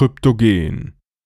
kryptogen.